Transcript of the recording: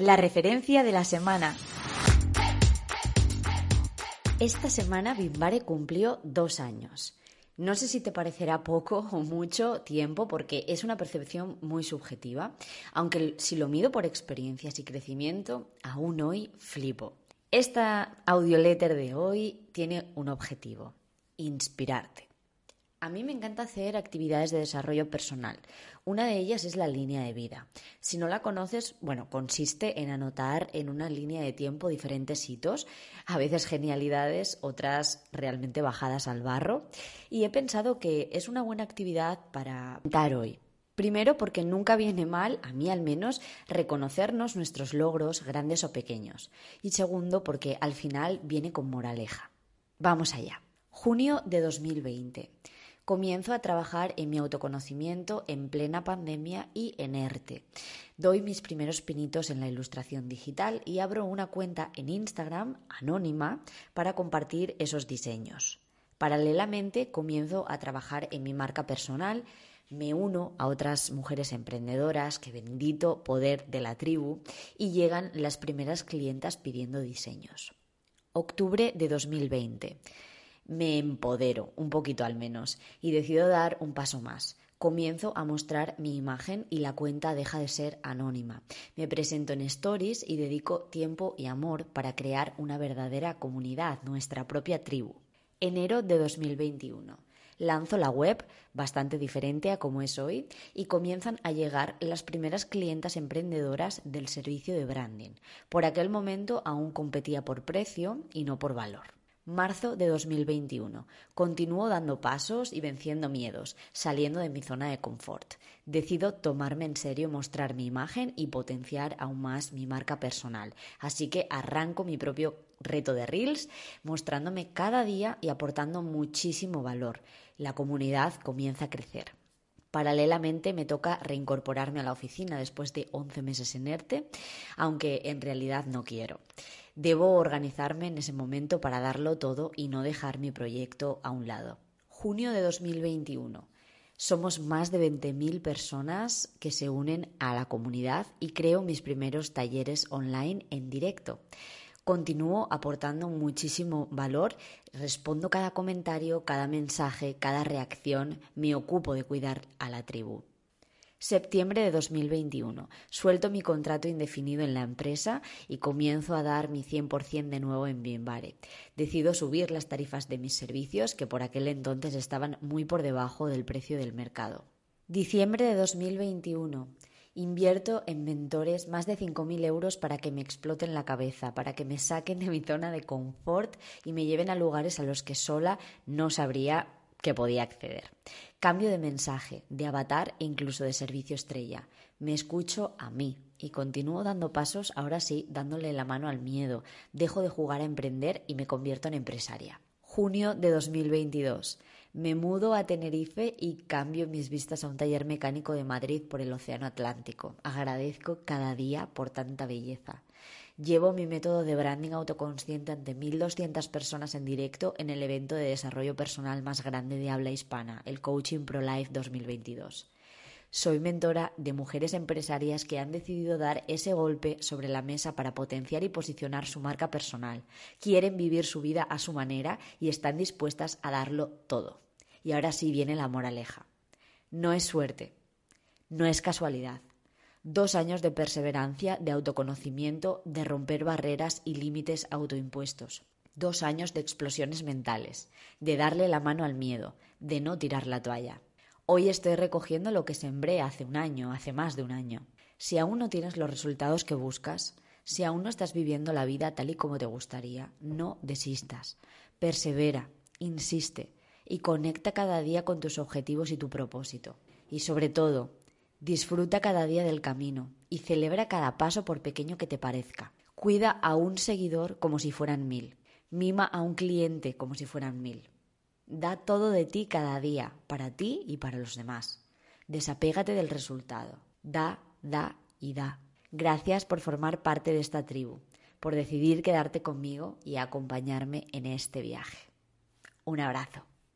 La referencia de la semana. Esta semana Bimbare cumplió dos años. No sé si te parecerá poco o mucho tiempo porque es una percepción muy subjetiva, aunque si lo mido por experiencias y crecimiento, aún hoy flipo. Esta audioletter de hoy tiene un objetivo, inspirarte. A mí me encanta hacer actividades de desarrollo personal. Una de ellas es la línea de vida. Si no la conoces, bueno, consiste en anotar en una línea de tiempo diferentes hitos, a veces genialidades, otras realmente bajadas al barro. Y he pensado que es una buena actividad para dar hoy. Primero porque nunca viene mal, a mí al menos, reconocernos nuestros logros, grandes o pequeños. Y segundo porque al final viene con moraleja. Vamos allá. Junio de 2020 comienzo a trabajar en mi autoconocimiento en plena pandemia y en ERTE. Doy mis primeros pinitos en la ilustración digital y abro una cuenta en Instagram anónima para compartir esos diseños. Paralelamente comienzo a trabajar en mi marca personal, me uno a otras mujeres emprendedoras, que bendito poder de la tribu, y llegan las primeras clientas pidiendo diseños. Octubre de 2020 me empodero, un poquito al menos, y decido dar un paso más. Comienzo a mostrar mi imagen y la cuenta deja de ser anónima. Me presento en stories y dedico tiempo y amor para crear una verdadera comunidad, nuestra propia tribu. Enero de 2021 lanzo la web, bastante diferente a como es hoy, y comienzan a llegar las primeras clientas emprendedoras del servicio de branding. Por aquel momento aún competía por precio y no por valor. Marzo de 2021. Continúo dando pasos y venciendo miedos, saliendo de mi zona de confort. Decido tomarme en serio, mostrar mi imagen y potenciar aún más mi marca personal. Así que arranco mi propio reto de Reels, mostrándome cada día y aportando muchísimo valor. La comunidad comienza a crecer. Paralelamente me toca reincorporarme a la oficina después de 11 meses en ERTE, aunque en realidad no quiero. Debo organizarme en ese momento para darlo todo y no dejar mi proyecto a un lado. Junio de 2021. Somos más de 20.000 personas que se unen a la comunidad y creo mis primeros talleres online en directo. Continúo aportando muchísimo valor, respondo cada comentario, cada mensaje, cada reacción, me ocupo de cuidar a la tribu. Septiembre de 2021. Suelto mi contrato indefinido en la empresa y comienzo a dar mi 100% de nuevo en Bienvare. Decido subir las tarifas de mis servicios que por aquel entonces estaban muy por debajo del precio del mercado. Diciembre de 2021. Invierto en mentores más de 5.000 euros para que me exploten la cabeza, para que me saquen de mi zona de confort y me lleven a lugares a los que sola no sabría que podía acceder. Cambio de mensaje, de avatar e incluso de servicio estrella. Me escucho a mí y continúo dando pasos, ahora sí, dándole la mano al miedo. Dejo de jugar a emprender y me convierto en empresaria. Junio de 2022. Me mudo a Tenerife y cambio mis vistas a un taller mecánico de Madrid por el Océano Atlántico. Agradezco cada día por tanta belleza. Llevo mi método de branding autoconsciente ante 1.200 personas en directo en el evento de desarrollo personal más grande de habla hispana, el Coaching Pro Life 2022. Soy mentora de mujeres empresarias que han decidido dar ese golpe sobre la mesa para potenciar y posicionar su marca personal. Quieren vivir su vida a su manera y están dispuestas a darlo todo. Y ahora sí viene la moraleja. No es suerte, no es casualidad. Dos años de perseverancia, de autoconocimiento, de romper barreras y límites autoimpuestos. Dos años de explosiones mentales, de darle la mano al miedo, de no tirar la toalla. Hoy estoy recogiendo lo que sembré hace un año, hace más de un año. Si aún no tienes los resultados que buscas, si aún no estás viviendo la vida tal y como te gustaría, no desistas. Persevera, insiste y conecta cada día con tus objetivos y tu propósito. Y sobre todo, disfruta cada día del camino y celebra cada paso por pequeño que te parezca. Cuida a un seguidor como si fueran mil. Mima a un cliente como si fueran mil. Da todo de ti cada día, para ti y para los demás. Desapégate del resultado. Da, da y da. Gracias por formar parte de esta tribu, por decidir quedarte conmigo y acompañarme en este viaje. Un abrazo.